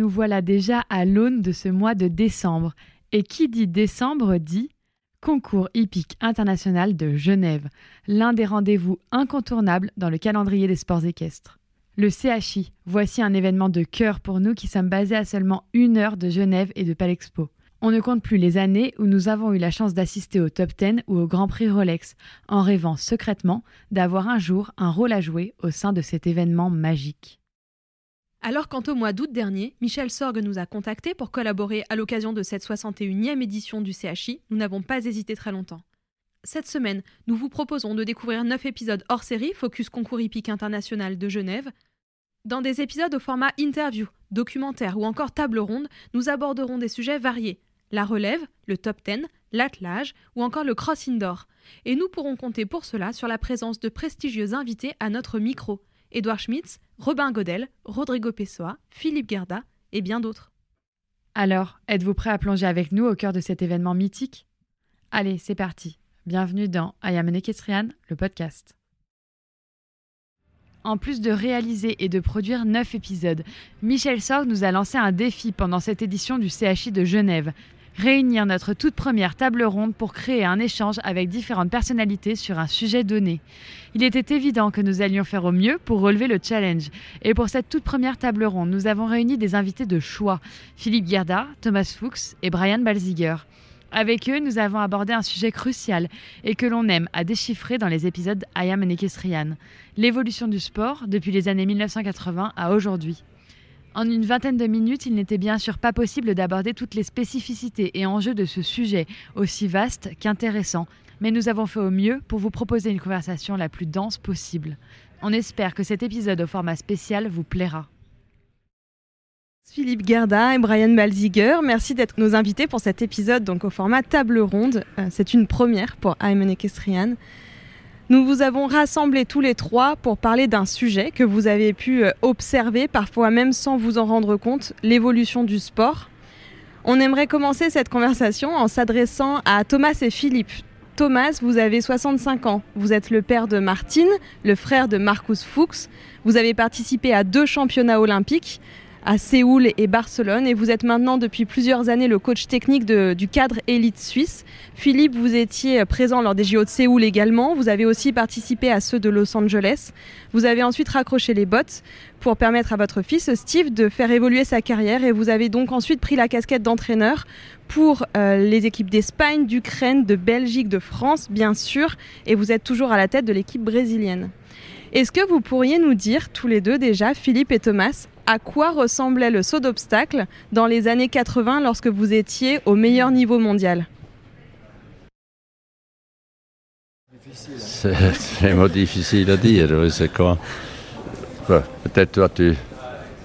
Nous voilà déjà à l'aune de ce mois de décembre. Et qui dit décembre dit Concours hippique international de Genève, l'un des rendez-vous incontournables dans le calendrier des sports équestres. Le CHI, voici un événement de cœur pour nous qui sommes basés à seulement une heure de Genève et de Palexpo. On ne compte plus les années où nous avons eu la chance d'assister au top 10 ou au Grand Prix Rolex, en rêvant secrètement d'avoir un jour un rôle à jouer au sein de cet événement magique. Alors quant au mois d'août dernier, Michel Sorgue nous a contactés pour collaborer à l'occasion de cette 61e édition du CHI, nous n'avons pas hésité très longtemps. Cette semaine, nous vous proposons de découvrir 9 épisodes hors série Focus Concours hippique international de Genève, dans des épisodes au format interview, documentaire ou encore table ronde, nous aborderons des sujets variés la relève, le top 10, l'attelage ou encore le cross indoor. Et nous pourrons compter pour cela sur la présence de prestigieux invités à notre micro Édouard Schmitz, Robin Godel, Rodrigo Pessoa, Philippe Gerda et bien d'autres. Alors, êtes-vous prêt à plonger avec nous au cœur de cet événement mythique? Allez, c'est parti. Bienvenue dans I Am le podcast. En plus de réaliser et de produire 9 épisodes, Michel Sorg nous a lancé un défi pendant cette édition du CHI de Genève. Réunir notre toute première table ronde pour créer un échange avec différentes personnalités sur un sujet donné. Il était évident que nous allions faire au mieux pour relever le challenge. Et pour cette toute première table ronde, nous avons réuni des invités de choix Philippe Gerda, Thomas Fuchs et Brian Balziger. Avec eux, nous avons abordé un sujet crucial et que l'on aime à déchiffrer dans les épisodes I Am an l'évolution du sport depuis les années 1980 à aujourd'hui. En une vingtaine de minutes, il n'était bien sûr pas possible d'aborder toutes les spécificités et enjeux de ce sujet, aussi vaste qu'intéressant, mais nous avons fait au mieux pour vous proposer une conversation la plus dense possible. On espère que cet épisode au format spécial vous plaira. Philippe Gerda et Brian Balziger, merci d'être nos invités pour cet épisode donc au format table ronde. Euh, c'est une première pour Ayman Ekestrian. Nous vous avons rassemblés tous les trois pour parler d'un sujet que vous avez pu euh, observer, parfois même sans vous en rendre compte, l'évolution du sport. On aimerait commencer cette conversation en s'adressant à Thomas et Philippe. Thomas, vous avez 65 ans. Vous êtes le père de Martine, le frère de Marcus Fuchs. Vous avez participé à deux championnats olympiques à Séoul et Barcelone et vous êtes maintenant depuis plusieurs années le coach technique du cadre élite suisse. Philippe, vous étiez présent lors des JO de Séoul également, vous avez aussi participé à ceux de Los Angeles. Vous avez ensuite raccroché les bottes pour permettre à votre fils Steve de faire évoluer sa carrière et vous avez donc ensuite pris la casquette d'entraîneur pour euh, les équipes d'Espagne, d'Ukraine, de Belgique, de France bien sûr et vous êtes toujours à la tête de l'équipe brésilienne. Est-ce que vous pourriez nous dire tous les deux déjà, Philippe et Thomas, à quoi ressemblait le saut d'obstacle dans les années 80 lorsque vous étiez au meilleur niveau mondial C'est vraiment difficile à dire. C'est quand. Peut-être toi tu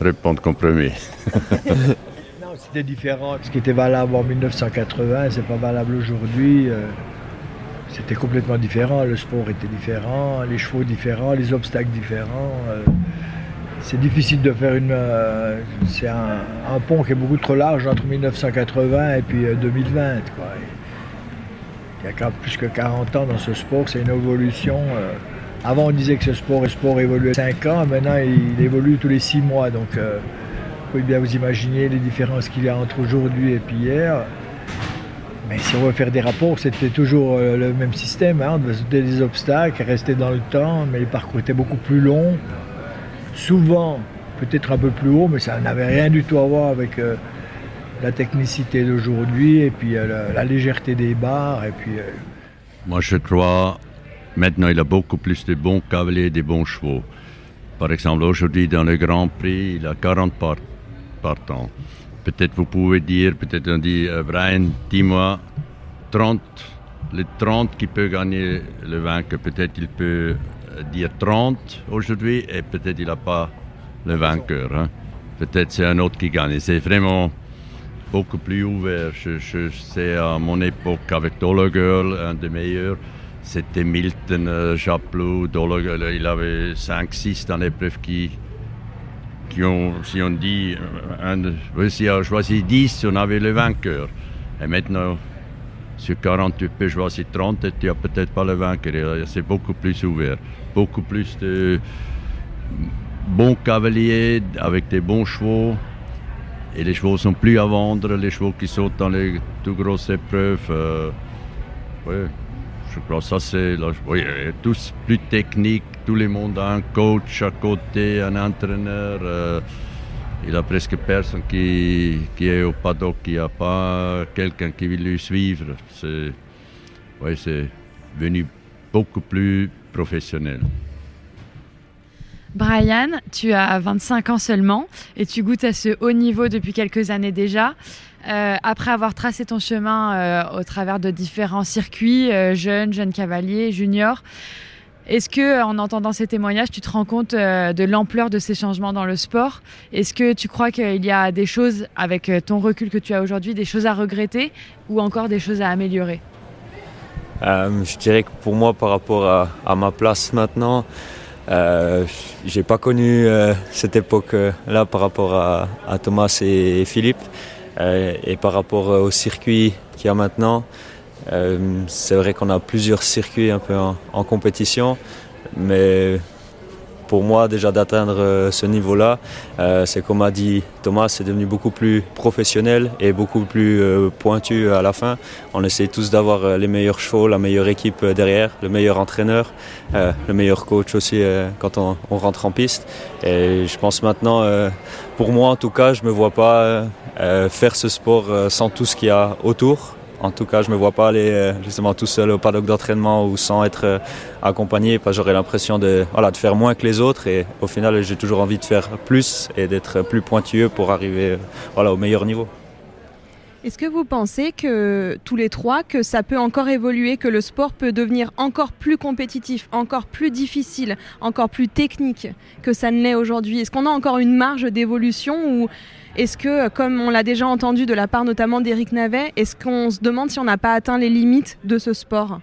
réponds comme premier. non, c'était différent. Ce qui était valable en 1980, c'est pas valable aujourd'hui. Euh, c'était complètement différent. Le sport était différent, les chevaux différents, les obstacles différents. C'est difficile de faire une. Euh, c'est un, pont qui est beaucoup trop large entre 1980 et puis 2020. Euh, Il y a plus que 40 ans dans ce sport, c'est une évolution. Euh. avant, on disait que ce sport, le sport évoluait 5 ans, maintenant, il, évolue tous les 6 mois. Donc, vous pouvez bien vous imaginer les différences qu'il y a entre aujourd'hui et puis hier. Mais si on veut faire des rapports, c'était toujours le même système. Hein. On devait sauter des obstacles, rester dans le temps, mais les parcours étaient beaucoup plus longs souvent peut-être un peu plus haut, mais ça n'avait rien du tout à voir avec euh, la technicité d'aujourd'hui et puis euh, la, légèreté des barres. Et puis, Moi, je crois, maintenant, il a beaucoup plus de bons cavaliers et de bons chevaux. Par exemple, aujourd'hui, dans le Grand Prix, il a 40 partants. Peut-être vous pouvez dire, peut-être on dit, Brian, dis-moi, 30, les 30 qui peuvent gagner le vainqueur, peut-être il peut dire 30 aujourd'hui et peut-être il n'a pas le vainqueur. Hein. Peut-être c'est un autre qui gagne. C'est vraiment beaucoup plus ouvert. Je, je sais à mon époque avec Dollar Girl, un des meilleurs, c'était Milton euh, Japlou, Dollar Girl, il avait 5-6 dans l'épreuve qui, qui ont, si on dit, un, si on a choisi 10, on avait le vainqueur. Et maintenant, sur 40, tu peux choisir 30 et tu n'as peut-être pas le vainqueur. C'est beaucoup plus ouvert. Beaucoup plus de bons cavaliers avec des bons chevaux. Et les chevaux sont plus à vendre, les chevaux qui sautent dans les tout grosses épreuves. Euh, oui, je crois que ça c'est. Oui, tous plus techniques, tout le monde a un coach à côté, un entraîneur. Euh, il a presque personne qui, qui est au paddock, qui n'a pas quelqu'un qui veut lui suivre. C'est ouais, devenu beaucoup plus professionnel. Brian, tu as 25 ans seulement et tu goûtes à ce haut niveau depuis quelques années déjà. Euh, après avoir tracé ton chemin euh, au travers de différents circuits, euh, jeunes, jeunes cavaliers, juniors, est-ce que, en entendant ces témoignages, tu te rends compte de l'ampleur de ces changements dans le sport? Est-ce que tu crois qu'il y a des choses, avec ton recul que tu as aujourd'hui, des choses à regretter ou encore des choses à améliorer? Je dirais que pour moi, par rapport à ma place maintenant, euh, j'ai pas connu euh, cette époque-là par rapport à, Thomas et, Philippe. Euh, et par rapport au circuit qu'il y a maintenant, euh, c'est vrai qu'on a plusieurs circuits un peu en, compétition, mais pour moi déjà d'atteindre euh, ce niveau-là. Euh, c'est comme a dit Thomas, c'est devenu beaucoup plus professionnel et beaucoup plus pointu à la fin. On essaie tous d'avoir les meilleurs chevaux, la meilleure équipe derrière, le meilleur entraîneur, le meilleur coach aussi quand on, on, rentre en piste. Et je pense maintenant, pour moi en tout cas, je ne me vois pas faire ce sport sans tout ce qu'il y a autour. En tout cas, je ne me vois pas aller euh, justement tout seul au paddock d'entraînement ou sans être euh, accompagné, parce que j'aurais l'impression de, voilà, de faire moins que les autres. Et au final, j'ai toujours envie de faire plus et d'être plus pointueux pour arriver euh, voilà, au meilleur niveau. Est-ce que vous pensez que tous les trois, que ça peut encore évoluer, que le sport peut devenir encore plus compétitif, encore plus difficile, encore plus technique que ça ne l'est aujourd'hui? Est-ce qu'on a encore une marge d'évolution ou est-ce que, comme on l'a déjà entendu de la part notamment d'Éric Navet, est-ce qu'on se demande si on n'a pas atteint les limites de ce sport?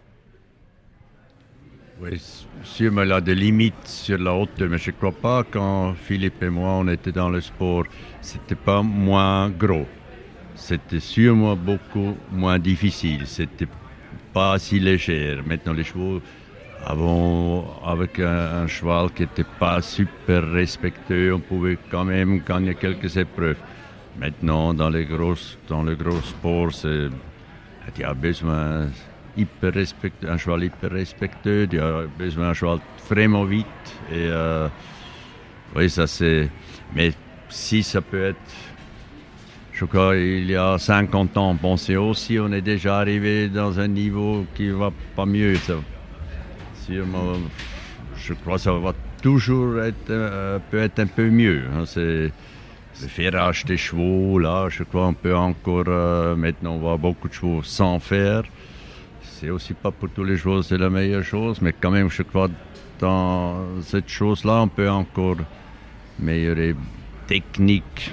Oui, sûrement il a des limites sur la hauteur, mais je ne crois pas quand Philippe et moi on était dans le sport, c'était pas moins gros. C'était sûrement beaucoup moins difficile. C'était pas si léger. Maintenant les chevaux avec un, cheval qui n'était pas super respectueux, on pouvait quand même gagner quelques épreuves. Maintenant, dans, les grosses, dans le gros sport, c'est, il y a besoin hyper respectueux, un cheval hyper respectueux, il y a besoin d'un cheval vraiment vite. Et euh, oui, ça c'est. Mais si ça peut être. Il y a 50 ans, on pensait aussi on est déjà arrivé dans un niveau qui va pas mieux. Je crois que ça va toujours être, euh, peut être un peu mieux. Hein. C'est le ferrage des chevaux, là, je crois qu'on peut encore euh, maintenant voir beaucoup de chevaux sans fer. C'est aussi pas pour tous les chevaux, c'est la meilleure chose, mais quand même, je crois dans cette chose-là, on peut encore améliorer technique.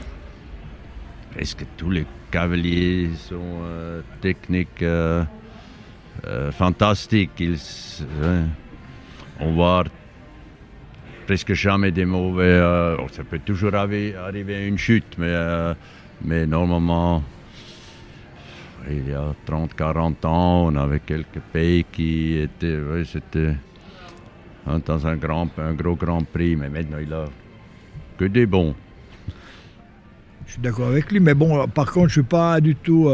Presque tous les cavaliers sont euh, techniques. Euh, fantastique. Ils, hein, on voit presque jamais des mauvais. Euh, oh, ça peut toujours arriver, arriver une chute, mais, euh, mais normalement, il y a 30-40 ans, on avait quelques pays qui étaient. c'était hein, dans un, grand, un gros Grand Prix, mais maintenant il a que des bons. Je suis d'accord avec lui, mais bon, par contre, je ne suis pas du tout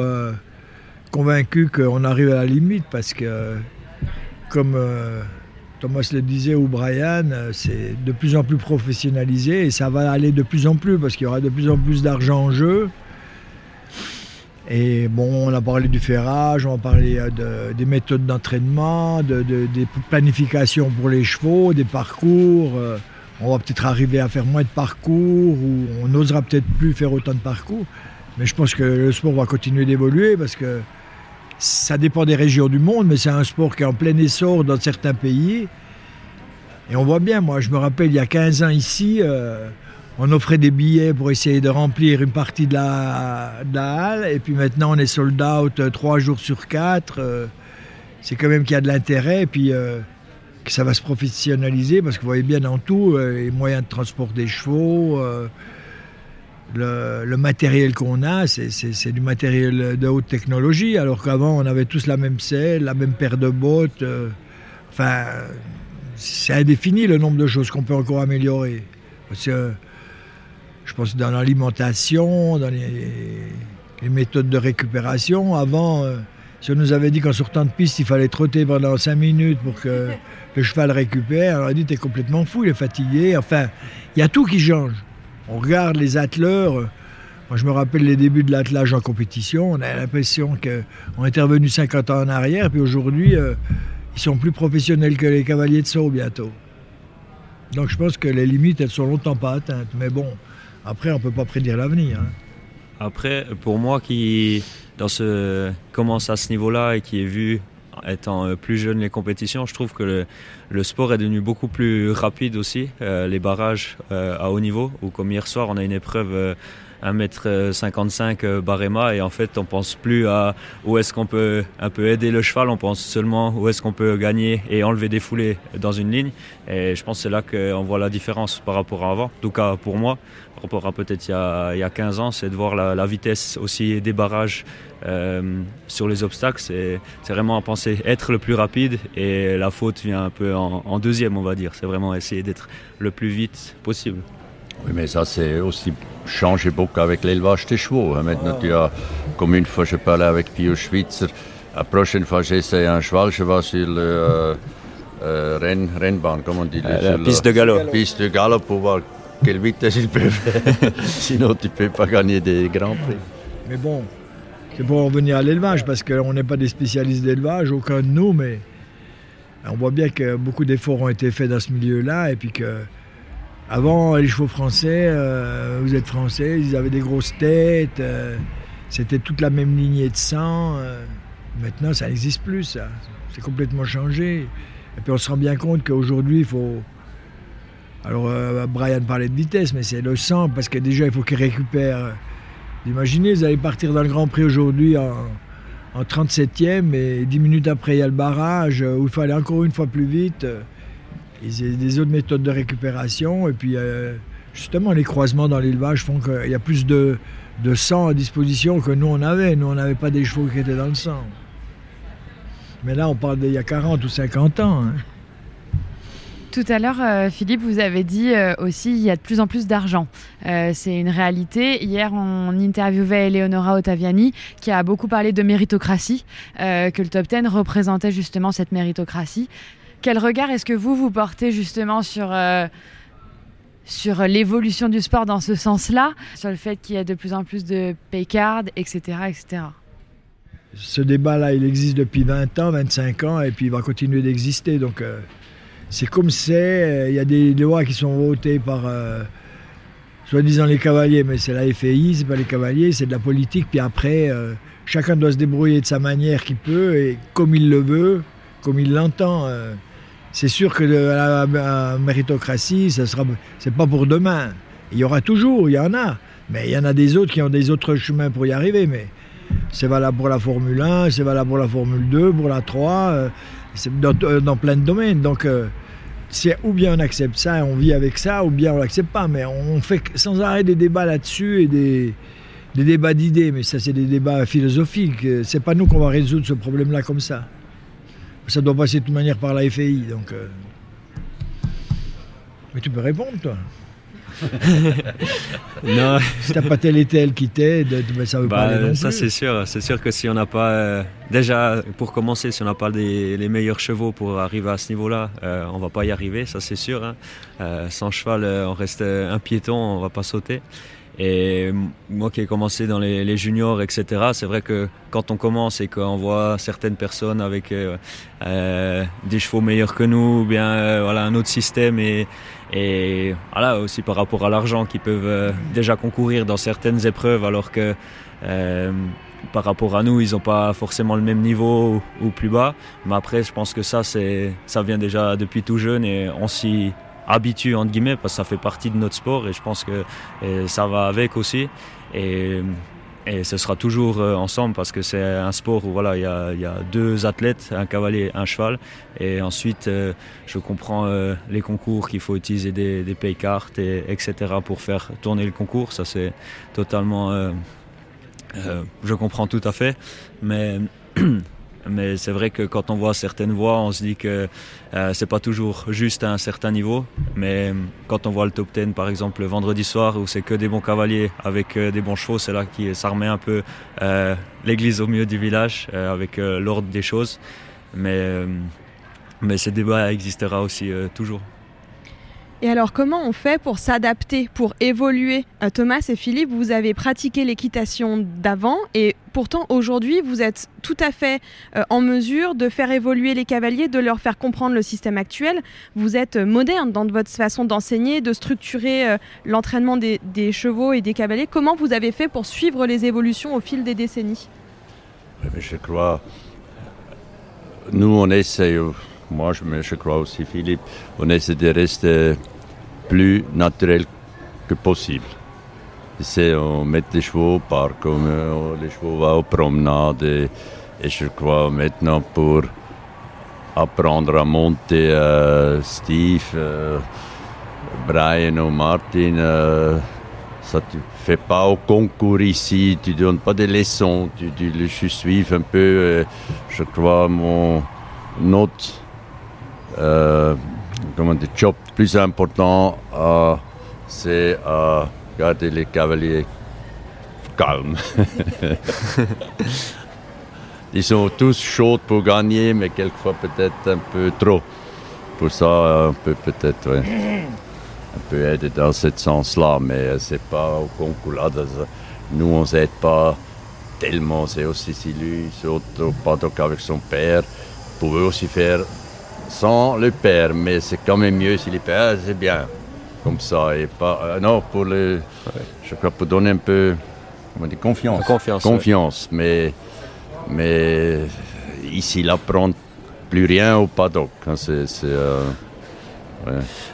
convaincu qu'on arrive à la limite parce que, comme euh, Thomas le disait ou Brian, c'est de plus en plus professionnalisé et ça va aller de plus en plus parce qu'il y aura de plus en plus d'argent en jeu. Et bon, on a parlé du ferrage, on a parlé de, des méthodes d'entraînement, de, des planifications pour les chevaux, des parcours. On va peut-être arriver à faire moins de parcours ou on n'osera peut-être plus faire autant de parcours. Mais je pense que le sport va continuer d'évoluer parce que ça dépend des régions du monde, mais c'est un sport qui est en plein essor dans certains pays. Et on voit bien, moi je me rappelle il y a 15 ans ici, euh, on offrait des billets pour essayer de remplir une partie de la, halle, et puis maintenant on est sold out euh, trois jours sur quatre. Euh, c'est quand même qu'il y a de l'intérêt, puis que ça va se professionnaliser, parce que vous voyez bien dans tout, les moyens de transport des chevaux, le, matériel qu'on a, c'est du matériel de haute technologie, alors qu'avant, on avait tous la même selle, la même paire de bottes. Euh, enfin, c'est indéfini le nombre de choses qu'on peut encore améliorer. Parce que, je pense dans l'alimentation, dans les, méthodes de récupération, avant, euh, si on nous avait dit qu'en sortant de piste, il fallait trotter pendant 5 minutes pour que le cheval récupère, on aurait dit, t'es complètement fou, il est fatigué. Enfin, il y a tout qui change. On regarde les atteleurs. Moi, je me rappelle les débuts de l'attelage en compétition. On a l'impression qu'on est revenu 50 ans en arrière, puis aujourd'hui, euh, ils sont plus professionnels que les cavaliers de saut bientôt. Donc, je pense que les limites, elles sont longtemps pas atteintes. Mais bon, après, on ne peut pas prédire l'avenir. Hein. Après, pour moi qui dans ce, commence à ce niveau-là et qui est vu étant euh, plus jeune les compétitions, je trouve que le, sport est devenu beaucoup plus rapide aussi. Euh, les barrages euh, à haut niveau, ou comme hier soir, on a une épreuve 1m55 barema et en fait on pense plus à où est-ce qu'on peut un peu aider le cheval, on pense seulement où est-ce qu'on peut gagner et enlever des foulées dans une ligne. Et je pense que c'est là qu'on voit la différence par rapport à avant, en tout cas pour moi, par rapport à peut-être il, il, y a 15 ans, c'est de voir la, vitesse aussi des barrages euh, sur les obstacles, c'est vraiment à penser être le plus rapide et la faute vient un peu en deuxième on va dire, c'est vraiment essayer d'être le plus vite possible. Oui, mais ça, c'est aussi changé beaucoup avec l'élevage des chevaux. Hein. Maintenant, tu as, comme une fois, je parlais avec Pio Schwitzer. La prochaine fois, j'essaie un cheval, je vais sur le euh, euh, Renn, Rennbahn, comment on dit La piste de galop. Piste de galop pour voir quelle vitesse il peut faire. Sinon, tu ne peux pas gagner des grands prix. Mais bon, c'est pour revenir à l'élevage, parce qu'on n'est pas des spécialistes d'élevage, aucun de nous, mais on voit bien que beaucoup d'efforts ont été faits dans ce milieu-là, et puis que avant, les chevaux français, euh, vous êtes français, ils avaient des grosses têtes, euh, c'était toute la même lignée de sang. Euh. maintenant, ça n'existe plus, ça. C'est complètement changé. Et puis on se rend bien compte qu'aujourd'hui, il faut. Alors, Brian parlait de vitesse, mais c'est le sang, parce que déjà, il faut qu'il récupère. Imaginez, vous allez partir dans le Grand Prix aujourd'hui en, en 37e, et 10 minutes après, il y a le barrage, où il faut aller encore une fois plus vite. Il des autres méthodes de récupération. Et puis, euh, justement, les croisements dans l'élevage font qu'il y a plus de, sang à disposition que nous, on avait. Nous, on n'avait pas des chevaux qui étaient dans le sang. Mais là, on parle d'il y a 40 ou 50 ans. Hein. Tout à l'heure, euh, Philippe, vous avez dit euh, aussi il y a de plus en plus d'argent. c'est une réalité. Hier, on interviewait Eleonora Ottaviani qui a beaucoup parlé de méritocratie, que le top 10 représentait justement cette méritocratie. Quel regard est-ce que vous, vous portez justement sur, euh, sur l'évolution du sport dans ce sens-là, sur le fait qu'il y a de plus en plus de pay cards, etc. etc. Ce débat-là, il existe depuis 20 ans, 25 ans, et puis il va continuer d'exister. Donc euh, c'est comme c'est, euh, il y a des lois qui sont votées par soi-disant les cavaliers, mais c'est la FAI, c'est pas les cavaliers, c'est de la politique. Puis après, chacun doit se débrouiller de sa manière qu'il peut et comme il le veut, comme il l'entend c'est sûr que la, méritocratie, ce c'est pas pour demain. Il y aura toujours, il y en a, mais il y en a des autres qui ont des autres chemins pour y arriver. Mais c'est valable pour la Formule 1, c'est valable pour la Formule 2, pour la 3, euh, euh, dans, plein de domaines. Donc, euh, ou bien on accepte ça et on vit avec ça, ou bien on l'accepte pas. Mais on fait sans arrêt des débats là-dessus et des, des débats d'idées. Mais ça, c'est des débats philosophiques. C'est pas nous qu'on va résoudre ce problème-là comme ça. Ça doit passer de toute manière par la FAI. Donc, euh. Mais tu peux répondre, toi. non. Si t'as pas tel et tel qui t'aide, ben, ça veut bah, pas aller non Ça c'est sûr. C'est sûr que si on n'a pas, euh, déjà pour commencer, si on n'a pas des, les meilleurs chevaux pour arriver à ce niveau-là, euh, on va pas y arriver, ça c'est sûr. Hein. Euh, sans cheval, on reste un piéton, on va pas sauter. Et moi qui ai commencé dans les, juniors, etc., c'est vrai que quand on commence et qu'on voit certaines personnes avec euh, euh, des chevaux meilleurs que nous, ou bien euh, voilà, un autre système, et, et voilà, aussi par rapport à l'argent, qui peuvent euh, déjà concourir dans certaines épreuves, alors que par rapport à nous, ils n'ont pas forcément le même niveau ou, ou, plus bas. Mais après, je pense que ça, ça vient déjà depuis tout jeune et on s'y habitue entre guillemets parce que ça fait partie de notre sport et je pense que ça va avec aussi. Et, et ce sera toujours euh, ensemble parce que c'est un sport où voilà il y a, y a, deux athlètes un cavalier un cheval. Et ensuite euh, je comprends euh, les concours qu'il faut utiliser des, des pay cards et etc pour faire tourner le concours. Ça c'est totalement je comprends tout à fait. Mais mais c'est vrai que quand on voit certaines voix, on se dit que euh, c'est pas toujours juste à un certain niveau. Mais quand on voit le top 10 par exemple le vendredi soir où c'est que des bons cavaliers avec euh, des bons chevaux, c'est là qui ça un peu euh, l'église au milieu du village avec l'ordre des choses. Mais mais ce débat existera aussi toujours. Et alors, comment on fait pour s'adapter, pour évoluer? Thomas et Philippe, vous avez pratiqué l'équitation d'avant et pourtant aujourd'hui, vous êtes tout à fait euh, en mesure de faire évoluer les cavaliers, de leur faire comprendre le système actuel. Vous êtes moderne dans votre façon d'enseigner, de structurer euh, l'entraînement des, chevaux et des cavaliers. Comment vous avez fait pour suivre les évolutions au fil des décennies? Je crois, nous on essaie moi je, je, crois aussi Philippe, on essaie de rester plus naturel que possible. C'est on met les chevaux au parc, on, les chevaux vont aux promenades et, je crois maintenant pour apprendre à monter euh, Steve, euh, Brian ou Martin, euh, ça tu fais pas au concours ici, tu donnes pas des leçons, tu, tu les suives un peu. je crois mon notre euh, comment le job plus important, euh, c'est euh, garder les cavaliers calmes. Ils sont tous chauds pour gagner, mais quelquefois peut-être un peu trop. Pour ça, on peut peut-être un peu aider dans ce sens-là, mais c'est pas au concours là. Nous, on s'aide pas tellement. C'est aussi si lui saute au paddock avec son père, pouvait aussi faire sans le père, mais c'est quand même mieux si le père, c'est bien. Comme ça, et pas. Euh, non, pour le. Ouais. Je crois pour donner un peu. Comment confiance. Confiance. Confiance, ouais. mais. Mais. Ici, il apprend plus rien au paddock. Hein, c'est. Euh, ouais.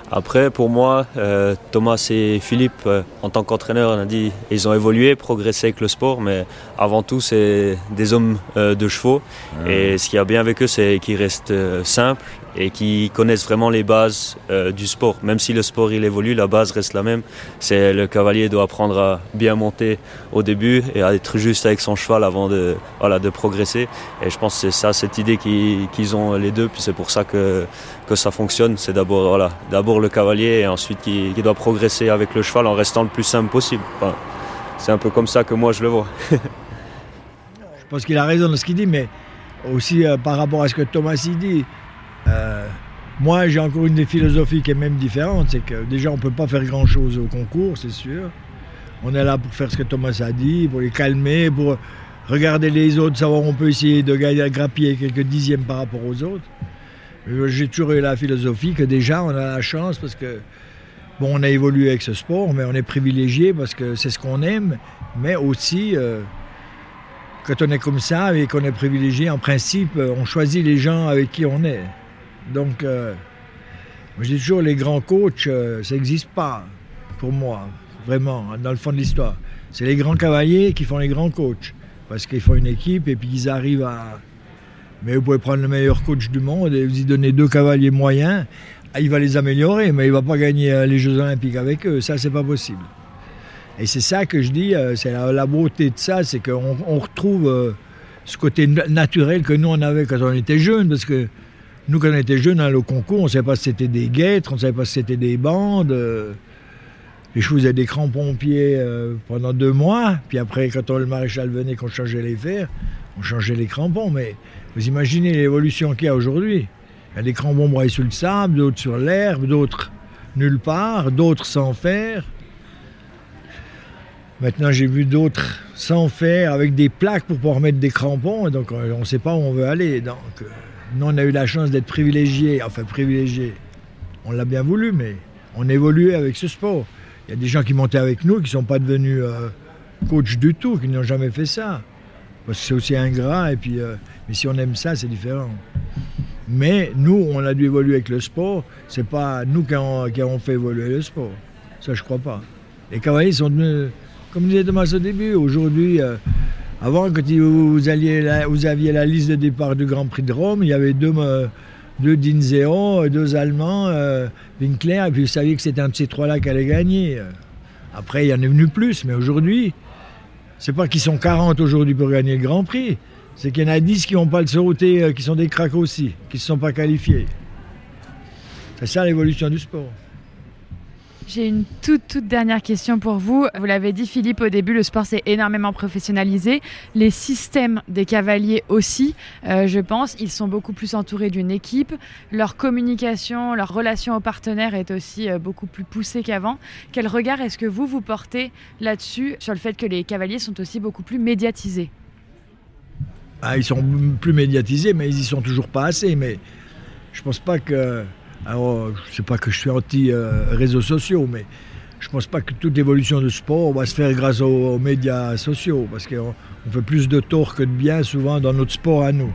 Après, pour moi, euh, Thomas et Philippe, en tant qu'entraîneur, on a dit ils ont évolué, progressé avec le sport, mais avant tout, c'est des hommes de chevaux. Et ce qui a bien avec eux, c'est qu'ils restent simples et qui connaissent vraiment les bases euh, du sport. Même si le sport il évolue, la base reste la même. C'est le cavalier doit apprendre à bien monter au début et à être juste avec son cheval avant de voilà de progresser. Et je pense que c'est ça cette idée qu'ils qu ont les deux. Puis c'est pour ça que que ça fonctionne. C'est d'abord voilà d'abord le cavalier et ensuite qui, doit progresser avec le cheval en restant le plus simple possible. C'est un peu comme ça que moi je le vois. je pense qu'il a raison dans ce qu'il dit, mais aussi euh, par rapport à ce que Thomas dit. Euh, moi, j'ai encore une des philosophies qui est même différente, c'est que déjà, on ne peut pas faire grand-chose au concours, c'est sûr. On est là pour faire ce que Thomas a dit, pour les calmer, pour regarder les autres, savoir on peut essayer de grappiller quelques dixièmes par rapport aux autres. J'ai toujours eu la philosophie que déjà, on a la chance parce que, bon, on a évolué avec ce sport, mais on est privilégié parce que c'est ce qu'on aime, mais aussi, euh, quand on est comme ça et qu'on est privilégié, en principe, on choisit les gens avec qui on est. Donc, euh, je dis toujours, les grands coachs, euh, ça n'existe pas pour moi, vraiment, dans le fond de l'histoire. C'est les grands cavaliers qui font les grands coachs, parce qu'ils font une équipe et puis ils arrivent à... Mais vous pouvez prendre le meilleur coach du monde et vous y donner deux cavaliers moyens, il va les améliorer, mais il ne va pas gagner les Jeux Olympiques avec eux, ça c'est pas possible. Et c'est ça que je dis, euh, c'est la, beauté de ça, c'est qu'on on retrouve euh, ce côté naturel que nous on avait quand on était jeunes, parce que nous quand on était jeunes, dans le concours, on ne savait pas si c'était des guêtres, on ne savait pas si c'était des bandes. Euh, les chevaux avaient des crampons aux pieds euh, pendant deux mois. Puis après, quand le maréchal venait, qu'on changeait les fers, on changeait les crampons. Mais vous imaginez l'évolution qu'il y a aujourd'hui. Il y a des crampons broyés sur le sable, d'autres sur l'herbe, d'autres nulle part, d'autres sans fer. Maintenant, j'ai vu d'autres sans fer, avec des plaques pour pouvoir mettre des crampons. Donc, on ne sait pas où on veut aller. Donc, euh, nous, on a eu la chance d'être privilégiés. Enfin, privilégiés. On l'a bien voulu, mais on évoluait avec ce sport. Il y a des gens qui montaient avec nous qui ne sont pas devenus euh, coach du tout, qui n'ont jamais fait ça. Parce que c'est aussi ingrat. Et puis, euh, mais si on aime ça, c'est différent. Mais nous, on a dû évoluer avec le sport. C'est pas nous qui avons, fait évoluer le sport. Ça, je crois pas. Les cavaliers sont devenus, comme disait Thomas au début, aujourd'hui, euh, avant, quand vous, alliez vous aviez la liste de départ du Grand Prix de Rome, il y avait deux, euh, deux Dinzeo, deux Allemands, euh, Winkler, et puis vous saviez que c'était un de ces trois-là qui allait gagner. Après, il y en est venu plus, mais aujourd'hui, c'est pas qu'ils sont 40 aujourd'hui pour gagner le Grand Prix c'est qu'il y en a 10 qui n'ont pas le sauté, euh, qui sont des cracks aussi, qui ne se sont pas qualifiés. C'est ça l'évolution du sport. J'ai une toute, toute dernière question pour vous. Vous l'avez dit, Philippe, au début, le sport s'est énormément professionnalisé. Les systèmes des cavaliers aussi, euh, je pense, ils sont beaucoup plus entourés d'une équipe. Leur communication, leur relation aux partenaires est aussi euh, beaucoup plus poussée qu'avant. Quel regard est-ce que vous, vous portez là-dessus, sur le fait que les cavaliers sont aussi beaucoup plus médiatisés? Ah, ils sont plus médiatisés, mais ils y sont toujours pas assez. Mais je pense pas que. Alors, je sais pas que je suis anti-réseaux euh, sociaux, mais je pense pas que toute évolution de sport va se faire grâce aux, médias sociaux, parce qu'on fait plus de tort que de bien souvent dans notre sport à nous.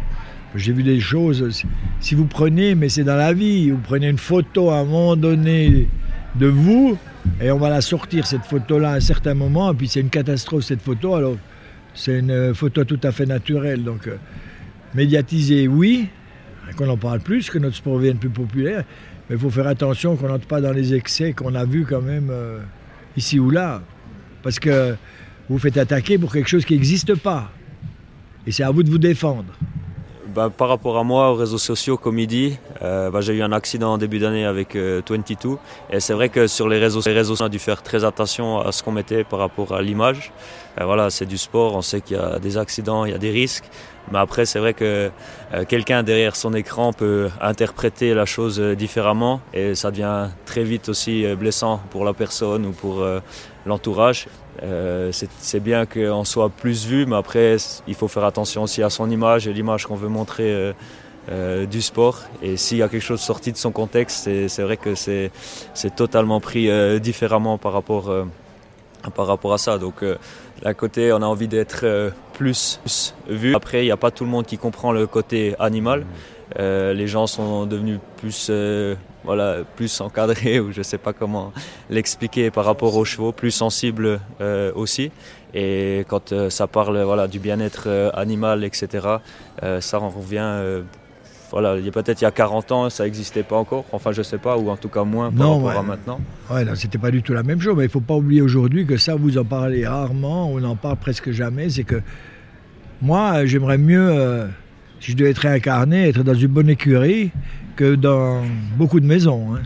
J'ai vu des choses, si vous prenez, mais c'est dans la vie, vous prenez une photo à un moment donné de vous, et on va la sortir, cette photo-là, à un certain moment, et puis c'est une catastrophe, cette photo, alors c'est une photo tout à fait naturelle. Donc, euh, médiatiser, oui, qu'on en parle plus, que notre sport devienne plus populaire, mais il faut faire attention qu'on n'entre pas dans les excès qu'on a vus quand même euh, ici ou là. Parce que vous faites attaquer pour quelque chose qui n'existe pas. Et c'est à vous de vous défendre. Bah, par rapport à moi, aux réseaux sociaux, comme il dit, euh, bah, j'ai eu un accident en début d'année avec 22. Et c'est vrai que sur les réseaux, les réseaux, on a dû faire très attention à ce qu'on mettait par rapport à l'image. Euh, voilà, c'est du sport, on sait qu'il y a des accidents, il y a des risques. Mais après, c'est vrai que euh, quelqu'un derrière son écran peut interpréter la chose euh, différemment et ça devient très vite aussi blessant pour la personne ou pour l'entourage. C'est bien qu'on soit plus vu, mais après, il faut faire attention aussi à son image et l'image qu'on veut montrer. du sport. Et s'il y a quelque chose sorti de son contexte, c'est vrai que c'est totalement pris différemment par rapport, par rapport à ça. Donc d'un côté, on a envie d'être euh, plus, vu. Après, il n'y a pas tout le monde qui comprend le côté animal. Mm. Euh, les gens sont devenus plus, euh, voilà, plus encadrés, ou je ne sais pas comment l'expliquer par rapport aux chevaux, plus sensibles aussi. Et quand ça parle voilà, du bien-être animal, etc., ça en revient voilà, peut-être il y a 40 ans, ça n'existait pas encore. Enfin, je sais pas, ou en tout cas moins par rapport à maintenant. Ouais, c'était pas du tout la même chose. Mais il faut pas oublier aujourd'hui que ça, vous en parlez rarement, on en parle presque jamais. C'est que moi, j'aimerais mieux, euh, si je devais être réincarné, être dans une bonne écurie que dans beaucoup de maisons. Hein,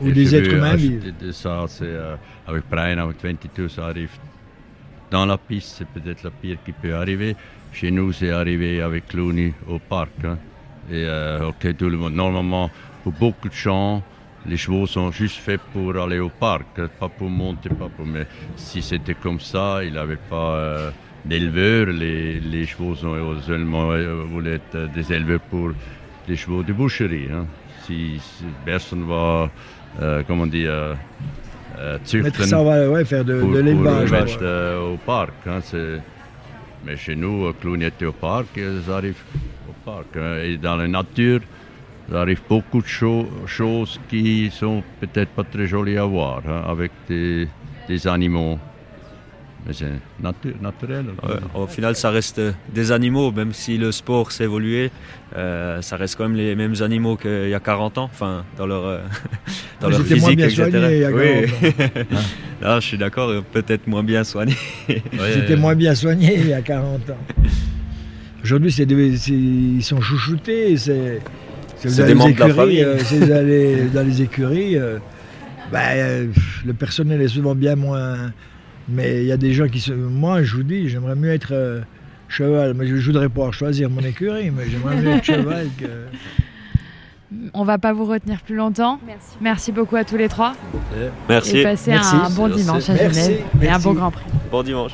où des êtres humains vivent. Ça, c'est euh, avec Brian, avec 22, ça arrive dans la piste, c'est peut-être la pire qui peut arriver. Chez nous, c'est arrivé avec Clooney au parc. Hein. Et euh, ok, tout le monde. Normalement, pour beaucoup de gens, les chevaux sont juste faits pour aller au parc, pas pour monter, pas pour. Mais si c'était comme ça, il n'avait pas euh, d'éleveurs. Les, les, chevaux sont seulement euh, voulaient être des éleveurs pour les chevaux de boucherie. Hein. Si, personne va, euh, comment dire, euh, ça va ouais, faire de, de l'élevage au parc. Hein, mais chez nous, Clown était au parc, ils arrivent Hein. Et dans la nature, il arrive beaucoup de choses qui sont peut-être pas très jolies à voir hein, avec des, animaux. Mais c'est naturel. au final, ça reste des animaux, même si le sport s'est évolué, euh, ça reste quand même les mêmes animaux qu'il y a 40 ans, enfin, dans leur, euh, dans leur physique, moins bien etc. il y a oui. Là, je suis d'accord, peut-être moins bien soigné. C'était moins bien soigné il y a 40 ans. Aujourd'hui, ils sont chouchoutés. C'est, vous, allez écuries, euh, vous allez dans les écuries, euh, ben, Le personnel est souvent bien moins. Mais il y a des gens qui se. Moi, je vous dis, j'aimerais mieux être euh, cheval. Mais je voudrais pouvoir choisir mon écurie, mais j'aimerais mieux être cheval que. On va pas vous retenir plus longtemps. Merci. Merci beaucoup à tous les trois. Merci. Et passez Merci. un bon Merci. dimanche à Merci. Genève et un bon Grand Prix. Bon dimanche.